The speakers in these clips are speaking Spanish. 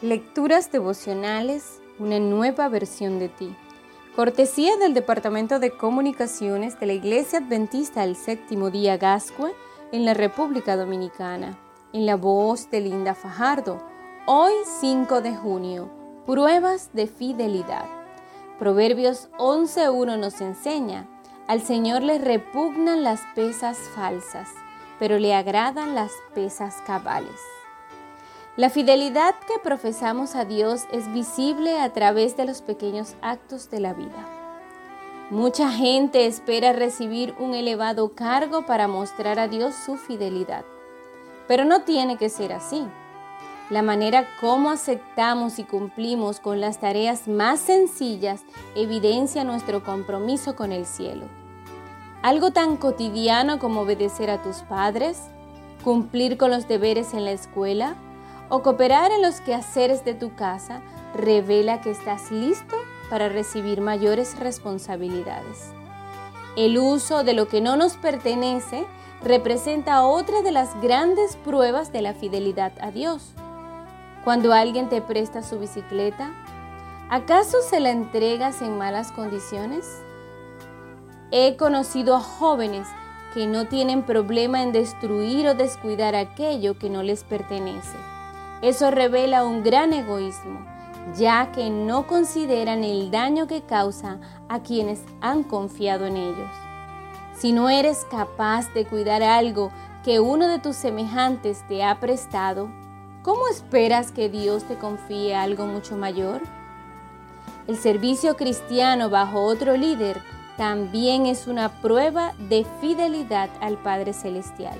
Lecturas devocionales, una nueva versión de ti. Cortesía del Departamento de Comunicaciones de la Iglesia Adventista del Séptimo Día Gascue en la República Dominicana. En la voz de Linda Fajardo. Hoy 5 de junio. Pruebas de fidelidad. Proverbios 11.1 nos enseña, al Señor le repugnan las pesas falsas, pero le agradan las pesas cabales. La fidelidad que profesamos a Dios es visible a través de los pequeños actos de la vida. Mucha gente espera recibir un elevado cargo para mostrar a Dios su fidelidad, pero no tiene que ser así. La manera como aceptamos y cumplimos con las tareas más sencillas evidencia nuestro compromiso con el cielo. Algo tan cotidiano como obedecer a tus padres, cumplir con los deberes en la escuela, o cooperar en los quehaceres de tu casa revela que estás listo para recibir mayores responsabilidades. El uso de lo que no nos pertenece representa otra de las grandes pruebas de la fidelidad a Dios. Cuando alguien te presta su bicicleta, ¿acaso se la entregas en malas condiciones? He conocido a jóvenes que no tienen problema en destruir o descuidar aquello que no les pertenece eso revela un gran egoísmo, ya que no consideran el daño que causa a quienes han confiado en ellos. Si no eres capaz de cuidar algo que uno de tus semejantes te ha prestado, ¿cómo esperas que Dios te confíe algo mucho mayor? El servicio cristiano bajo otro líder también es una prueba de fidelidad al Padre Celestial.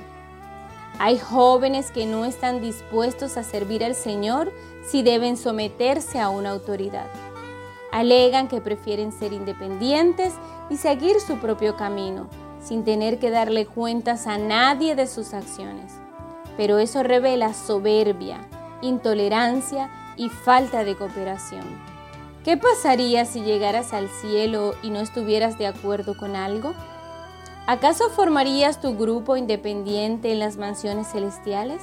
Hay jóvenes que no están dispuestos a servir al Señor si deben someterse a una autoridad. Alegan que prefieren ser independientes y seguir su propio camino, sin tener que darle cuentas a nadie de sus acciones. Pero eso revela soberbia, intolerancia y falta de cooperación. ¿Qué pasaría si llegaras al cielo y no estuvieras de acuerdo con algo? ¿Acaso formarías tu grupo independiente en las mansiones celestiales?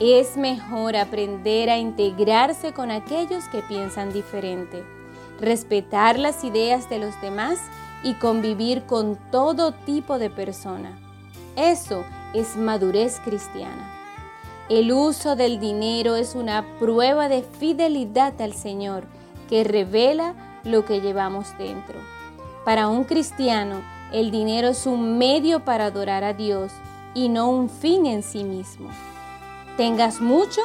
Es mejor aprender a integrarse con aquellos que piensan diferente, respetar las ideas de los demás y convivir con todo tipo de persona. Eso es madurez cristiana. El uso del dinero es una prueba de fidelidad al Señor que revela lo que llevamos dentro. Para un cristiano, el dinero es un medio para adorar a Dios y no un fin en sí mismo. Tengas mucho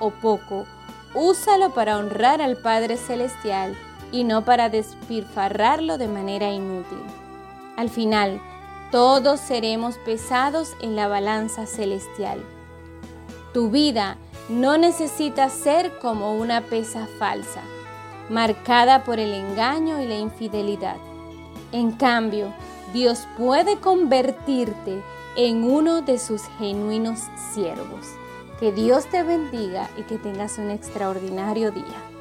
o poco, úsalo para honrar al Padre Celestial y no para despilfarrarlo de manera inútil. Al final, todos seremos pesados en la balanza celestial. Tu vida no necesita ser como una pesa falsa, marcada por el engaño y la infidelidad. En cambio, Dios puede convertirte en uno de sus genuinos siervos. Que Dios te bendiga y que tengas un extraordinario día.